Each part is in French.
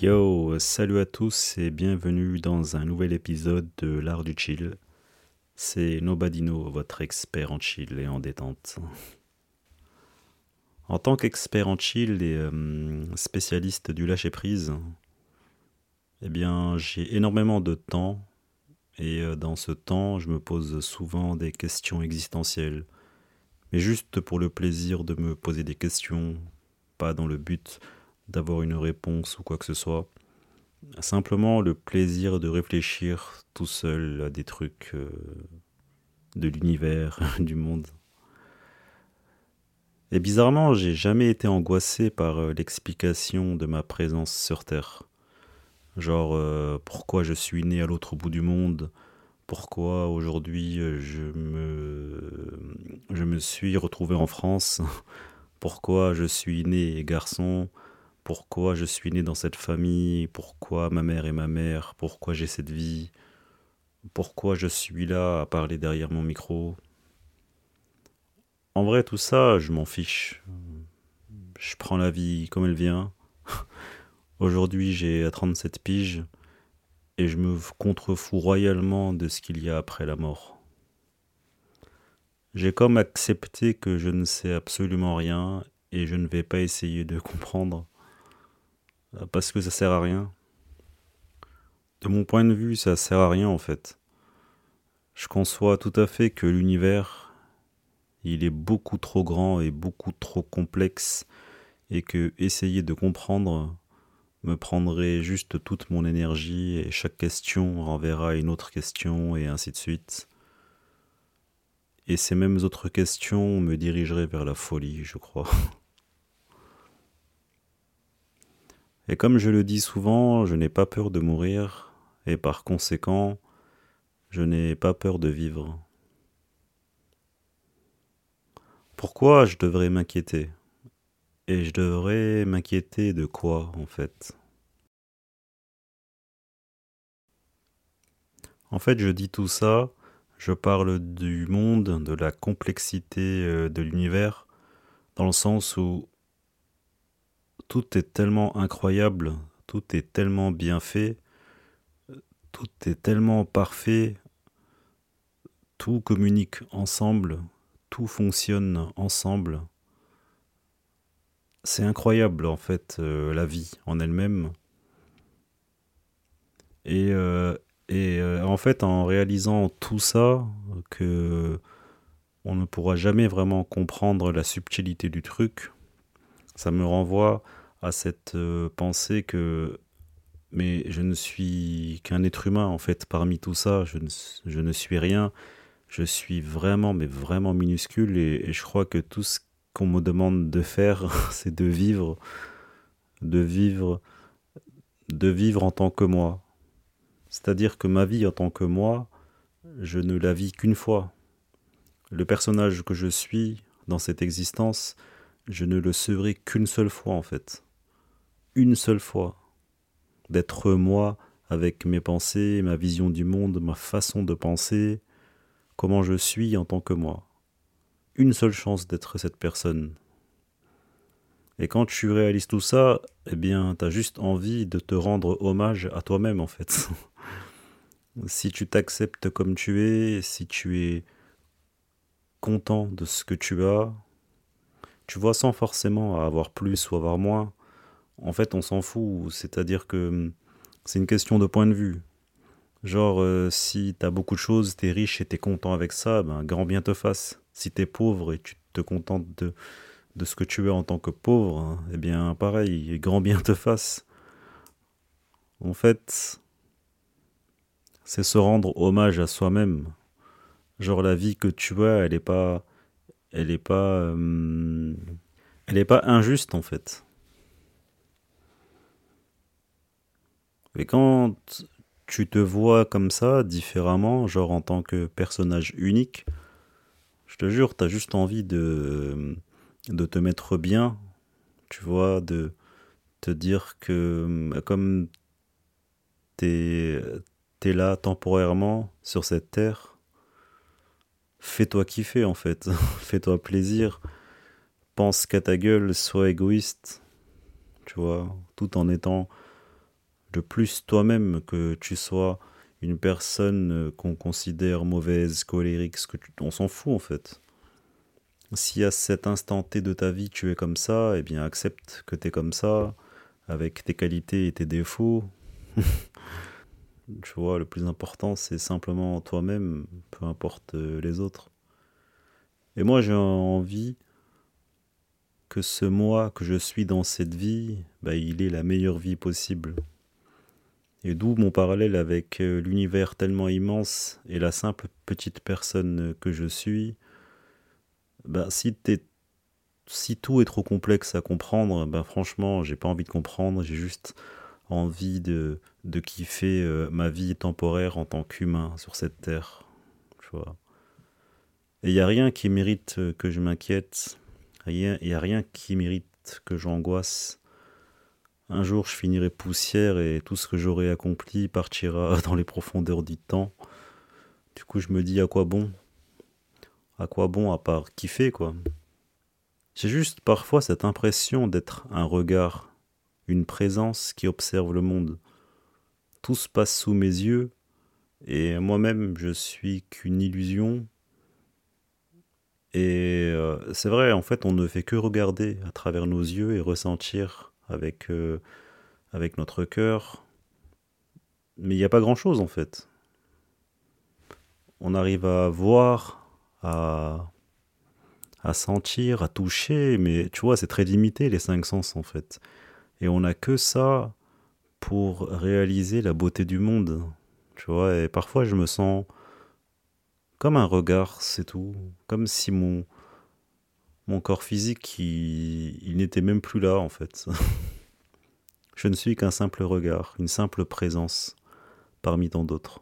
Yo, salut à tous et bienvenue dans un nouvel épisode de l'art du chill. C'est Nobadino, votre expert en chill et en détente. En tant qu'expert en chill et euh, spécialiste du lâcher-prise, eh bien, j'ai énormément de temps et euh, dans ce temps, je me pose souvent des questions existentielles. Mais juste pour le plaisir de me poser des questions, pas dans le but d'avoir une réponse ou quoi que ce soit. Simplement le plaisir de réfléchir tout seul à des trucs euh, de l'univers, du monde. Et bizarrement, j'ai jamais été angoissé par euh, l'explication de ma présence sur Terre. Genre, euh, pourquoi je suis né à l'autre bout du monde? Pourquoi aujourd'hui je me, je me suis retrouvé en France? Pourquoi je suis né garçon? Pourquoi je suis né dans cette famille, pourquoi ma mère est ma mère, pourquoi j'ai cette vie, pourquoi je suis là à parler derrière mon micro. En vrai, tout ça, je m'en fiche. Je prends la vie comme elle vient. Aujourd'hui, j'ai 37 piges et je me contrefous royalement de ce qu'il y a après la mort. J'ai comme accepté que je ne sais absolument rien et je ne vais pas essayer de comprendre parce que ça sert à rien. De mon point de vue, ça sert à rien en fait. Je conçois tout à fait que l'univers, il est beaucoup trop grand et beaucoup trop complexe et que essayer de comprendre me prendrait juste toute mon énergie et chaque question renverra une autre question et ainsi de suite. Et ces mêmes autres questions me dirigeraient vers la folie, je crois. Et comme je le dis souvent, je n'ai pas peur de mourir, et par conséquent, je n'ai pas peur de vivre. Pourquoi je devrais m'inquiéter? Et je devrais m'inquiéter de quoi en fait? En fait, je dis tout ça, je parle du monde, de la complexité euh, de l'univers, dans le sens où tout est tellement incroyable, tout est tellement bien fait, tout est tellement parfait, tout communique ensemble, tout fonctionne ensemble. C'est incroyable en fait euh, la vie en elle-même. Et, euh, euh, en fait en réalisant tout ça, que on ne pourra jamais vraiment comprendre la subtilité du truc, ça me renvoie à cette euh, pensée que mais je ne suis qu'un être humain en fait parmi tout ça, je ne, je ne, suis rien, je suis vraiment mais vraiment minuscule et, je crois que tout ce qu'on me demande de faire c'est de vivre, de vivre, de vivre en tant que moi. C'est-à-dire que ma vie en tant que moi, je ne la vis qu'une fois. Le personnage que je suis dans cette existence, je ne le serai qu'une seule fois en fait une seule fois, d'être moi avec mes pensées, ma vision du monde, ma façon de penser, comment je suis en tant que moi. Une seule chance d'être cette personne. Et quand tu réalises tout ça, eh bien, tu as juste envie de te rendre hommage à toi-même, en fait. si tu t'acceptes comme tu es, si tu es content de ce que tu as, tu vois sans forcément avoir plus ou avoir moins, en fait, on s'en fout. C'est-à-dire que hum, c'est une question de point de vue. Genre, euh, si tu as beaucoup de choses, tu es riche et tu es content avec ça, ben, grand bien te fasse. Si tu es pauvre et tu te contentes de, de ce que tu es en tant que pauvre, hein, eh bien, pareil, grand bien te fasse. En fait, c'est se rendre hommage à soi-même. Genre, la vie que tu as, elle n'est pas, elle n'est pas, euh, elle est pas injuste en fait. Et quand tu te vois comme ça, différemment, genre en tant que personnage unique, je te jure, tu as juste envie de, de te mettre bien, tu vois, de te dire que comme tu es, es, là temporairement sur cette terre, fais-toi kiffer en fait, fais-toi plaisir, pense qu'à ta gueule, sois égoïste, tu vois, tout en étant le plus toi-même que tu sois une personne qu'on considère mauvaise, colérique, ce que tu... on s'en fout en fait. Si à cet instant T de ta vie tu es comme ça, eh bien accepte que tu es comme ça, avec tes qualités et tes défauts. tu vois, le plus important c'est simplement toi-même, peu importe les autres. Et moi j'ai envie que ce moi que je suis dans cette vie, bah, il est la meilleure vie possible. Et d'où mon parallèle avec euh, l'univers tellement immense et la simple petite personne que je suis. Ben, si, si tout est trop complexe à comprendre, ben franchement, j'ai pas envie de comprendre, j'ai juste envie de, de kiffer euh, ma vie temporaire en tant qu'humain sur cette terre. Tu vois. Et il n'y a rien qui mérite euh, que je m'inquiète, il n'y a rien qui mérite que j'angoisse. Un jour, je finirai poussière et tout ce que j'aurai accompli partira dans les profondeurs du temps. Du coup, je me dis à quoi bon? À quoi bon à part kiffer, quoi? J'ai juste parfois cette impression d'être un regard, une présence qui observe le monde. Tout se passe sous mes yeux et moi-même, je suis qu'une illusion. Et euh, c'est vrai, en fait, on ne fait que regarder à travers nos yeux et ressentir avec, euh, avec notre cœur. Mais il n'y a pas grand-chose en fait. On arrive à voir, à, à sentir, à toucher, mais tu vois, c'est très limité les cinq sens en fait. Et on n'a que ça pour réaliser la beauté du monde. Tu vois, et parfois je me sens comme un regard, c'est tout. Comme si mon, mon corps physique, il, n'était même plus là en fait. Je ne suis qu'un simple regard, une simple présence parmi tant d'autres.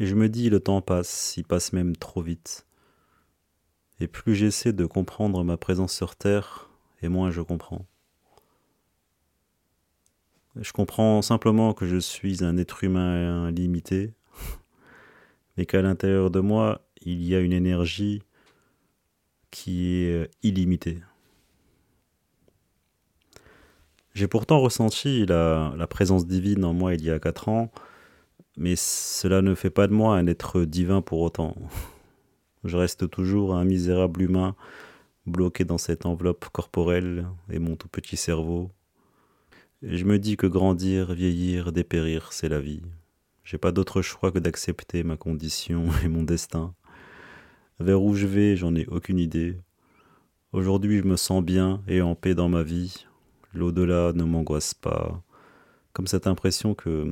Et je me dis, le temps passe, il passe même trop vite. Et plus j'essaie de comprendre ma présence sur Terre, et moins je comprends. Je comprends simplement que je suis un être humain limité, mais qu'à l'intérieur de moi, il y a une énergie qui est illimité. J'ai pourtant ressenti la, la, présence divine en moi il y a quatre ans, mais cela ne fait pas de moi un être divin pour autant. Je reste toujours un misérable humain bloqué dans cette enveloppe corporelle et mon tout petit cerveau. Je me dis que grandir, vieillir, dépérir, c'est la vie. J'ai pas d'autre choix que d'accepter ma condition et mon destin. Vers où je vais, j'en ai aucune idée. Aujourd'hui, je me sens bien et en paix dans ma vie. L'au-delà ne m'angoisse pas. Comme cette impression que,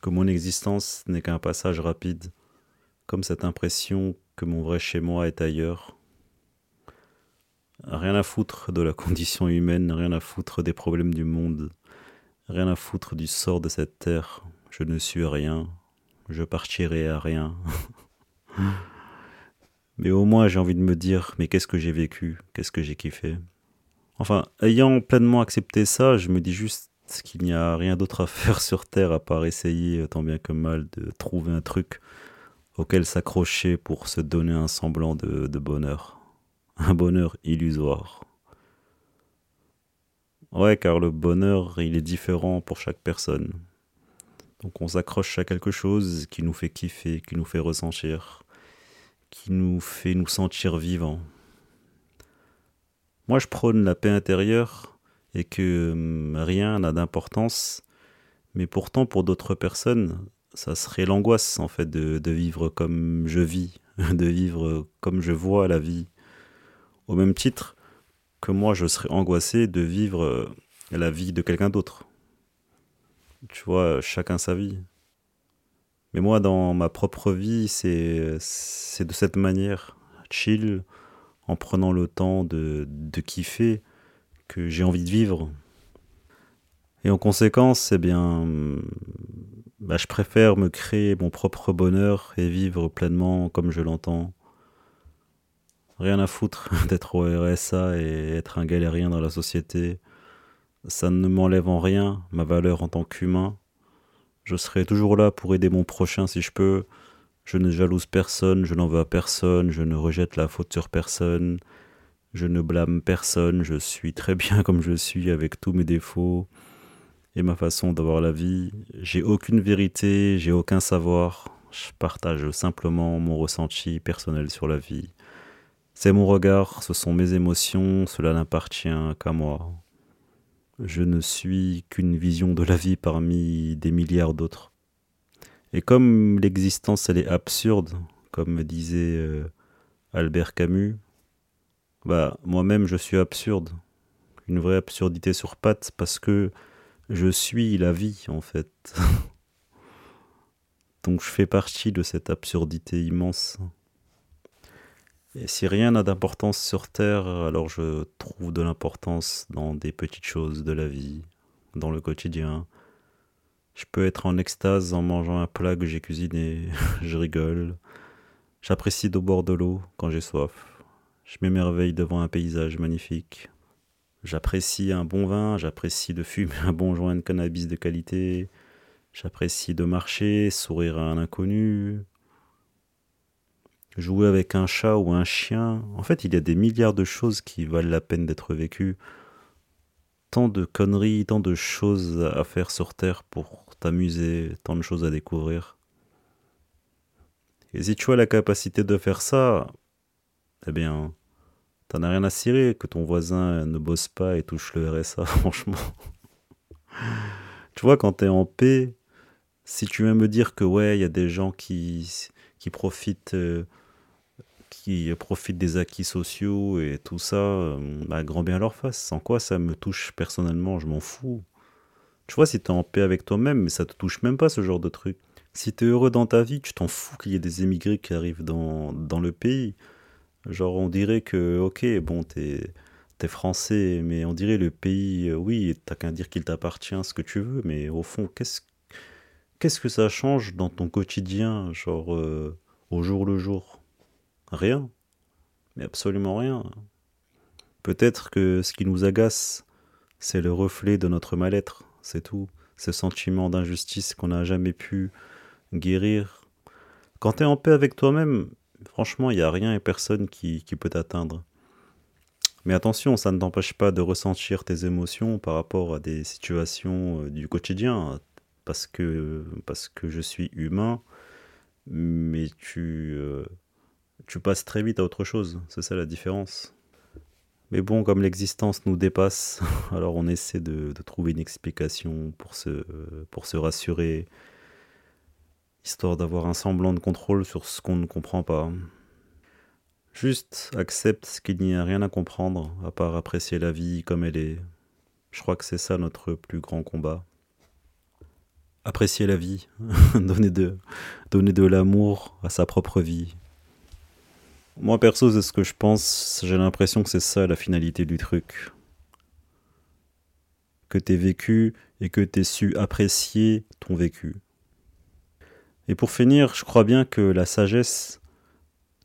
que mon existence n'est qu'un passage rapide. Comme cette impression que mon vrai chez moi est ailleurs. Rien à foutre de la condition humaine, rien à foutre des problèmes du monde, rien à foutre du sort de cette terre. Je ne suis rien, je partirai à rien. Mais au moins, j'ai envie de me dire, mais qu'est-ce que j'ai vécu? Qu'est-ce que j'ai kiffé? Enfin, ayant pleinement accepté ça, je me dis juste qu'il n'y a rien d'autre à faire sur Terre à part essayer, tant bien que mal, de trouver un truc auquel s'accrocher pour se donner un semblant de, bonheur. Un bonheur illusoire. Ouais, car le bonheur, il est différent pour chaque personne. Donc on s'accroche à quelque chose qui nous fait kiffer, qui nous fait ressentir qui nous fait nous sentir vivants. Moi, je prône la paix intérieure et que hum, rien n'a d'importance, mais pourtant pour d'autres personnes, ça serait l'angoisse en fait de, de, vivre comme je vis, de vivre comme je vois la vie. Au même titre moi, je serais angoissé de vivre euh, la vie de quelqu'un d'autre. Tu vois, chacun sa vie. Mais moi, dans ma propre vie, c'est de cette manière, chill, en prenant le temps de, de kiffer, que j'ai envie de vivre. Et en conséquence, eh bien, bah, je préfère me créer mon propre bonheur et vivre pleinement comme je l'entends. Rien à foutre d'être au RSA et être un galérien dans la société. Ça ne m'enlève en rien ma valeur en tant qu'humain. Je serai toujours là pour aider mon prochain si je peux. Je ne jalouse personne, je n'en veux à personne, je ne rejette la faute sur personne, je ne blâme personne, je suis très bien comme je suis avec tous mes défauts et ma façon d'avoir la vie. J'ai aucune vérité, j'ai aucun savoir. Je partage simplement mon ressenti personnel sur la vie. C'est mon regard, ce sont mes émotions, cela n'appartient qu'à moi. Je ne suis qu'une vision de la vie parmi des milliards d'autres. Et comme l'existence elle est absurde, comme me disait euh, Albert Camus, bah moi-même je suis absurde, une vraie absurdité sur pattes parce que je suis la vie en fait. Donc je fais partie de cette absurdité immense. Et si rien n'a d'importance sur Terre, alors je trouve de l'importance dans des petites choses de la vie, dans le quotidien. Je peux être en extase en mangeant un plat que j'ai cuisiné, je rigole. J'apprécie d'au bord de l'eau quand j'ai soif. Je m'émerveille devant un paysage magnifique. J'apprécie un bon vin, j'apprécie de fumer un bon joint de cannabis de qualité, j'apprécie de marcher, sourire à un inconnu, jouer avec un chat ou un chien. En fait, il y a des milliards de choses qui valent la peine d'être vécues. Tant de conneries, tant de choses à faire sur Terre pour t'amuser, tant de choses à découvrir. Et si tu as la capacité de faire ça, eh bien, T'en as rien à cirer que ton voisin ne bosse pas et touche le RSA, franchement. tu vois, quand t'es en paix, si tu viens me dire que ouais, il y a des gens qui, qui profitent euh, qui profitent des acquis sociaux et tout ça, euh, grand bien leur face. Sans quoi ça me touche personnellement, je m'en fous. Tu vois, si t'es en paix avec toi-même, mais ça te touche même pas ce genre de truc. Si t'es heureux dans ta vie, tu t'en fous qu'il y ait des émigrés qui arrivent dans, dans le pays. Genre, on dirait que, ok, bon, t'es es français, mais on dirait le pays, euh, oui, t'as qu'à dire qu'il t'appartient, ce que tu veux, mais au fond, qu'est-ce qu'est-ce que ça change dans ton quotidien, genre, euh, au jour le jour? Rien. Mais absolument rien. Peut-être que ce qui nous agace, c'est le reflet de notre mal-être, c'est tout. Ce sentiment d'injustice qu'on n'a jamais pu guérir. Quand t'es en paix avec toi-même, Franchement, il n'y a rien et personne qui, peut t'atteindre. Mais attention, ça ne t'empêche pas de ressentir tes émotions par rapport à des situations euh, du quotidien, parce que, parce que je suis humain, mais tu, euh, tu passes très vite à autre chose, c'est ça la différence. Mais bon, comme l'existence nous dépasse, alors on essaie de, trouver une explication pour se, rassurer, histoire d'avoir un semblant de contrôle sur ce qu'on ne comprend pas. Juste accepte qu'il n'y a rien à comprendre, à part apprécier la vie comme elle est. Je crois que c'est ça notre plus grand combat. Apprécier la vie, donner de l'amour à sa propre vie. Moi perso, c'est ce que je pense, j'ai l'impression que c'est ça la finalité du truc. Que t'aies vécu et que t'aies su apprécier ton vécu. Et pour finir, je crois bien que la sagesse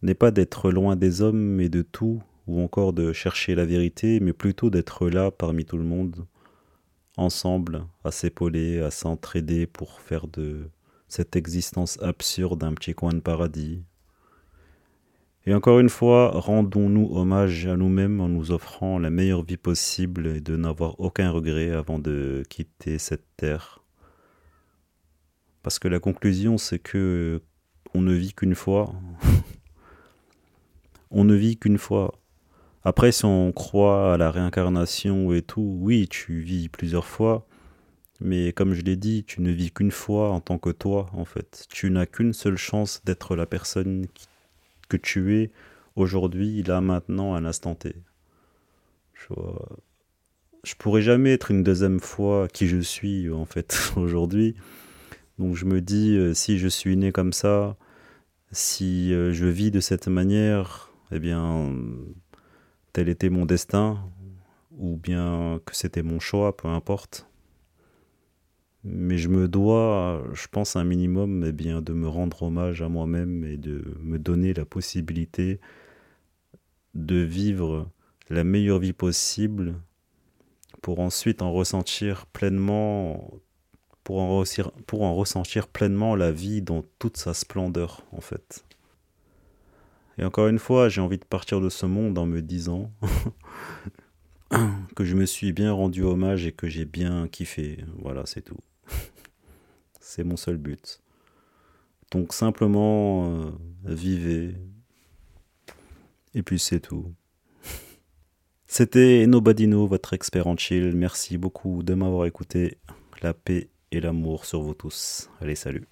n'est pas d'être loin des hommes et de tout, ou encore de chercher la vérité, mais plutôt d'être là parmi tout le monde, ensemble, à s'épauler, à s'entraider pour faire de cette existence absurde un petit coin de paradis. Et encore une fois, rendons-nous hommage à nous-mêmes en nous offrant la meilleure vie possible et de n'avoir aucun regret avant de quitter cette terre. Parce que la conclusion, c'est que on ne vit qu'une fois. on ne vit qu'une fois. Après, si on croit à la réincarnation et tout, oui, tu vis plusieurs fois. Mais comme je l'ai dit, tu ne vis qu'une fois en tant que toi, en fait. Tu n'as qu'une seule chance d'être la personne que tu es aujourd'hui, là, maintenant, à l'instant T. Je, je pourrais jamais être une deuxième fois qui je suis, en fait, aujourd'hui. Donc je me dis, euh, si je suis né comme ça, si euh, je vis de cette manière, eh bien, tel était mon destin, ou bien que c'était mon choix, peu importe. Mais je me dois, je pense, un minimum eh bien, de me rendre hommage à moi-même et de me donner la possibilité de vivre la meilleure vie possible pour ensuite en ressentir pleinement pour en, pour en ressentir pleinement la vie dans toute sa splendeur en fait. Et encore une fois, j'ai envie de partir de ce monde en me disant que je me suis bien rendu hommage et que j'ai bien kiffé. Voilà, c'est tout. C'est mon seul but. Donc simplement euh, vivez. Et puis c'est tout. C'était Nobody Know, votre expert en chill. Merci beaucoup de m'avoir écouté. La paix et l'amour sur vous tous. Allez, salut.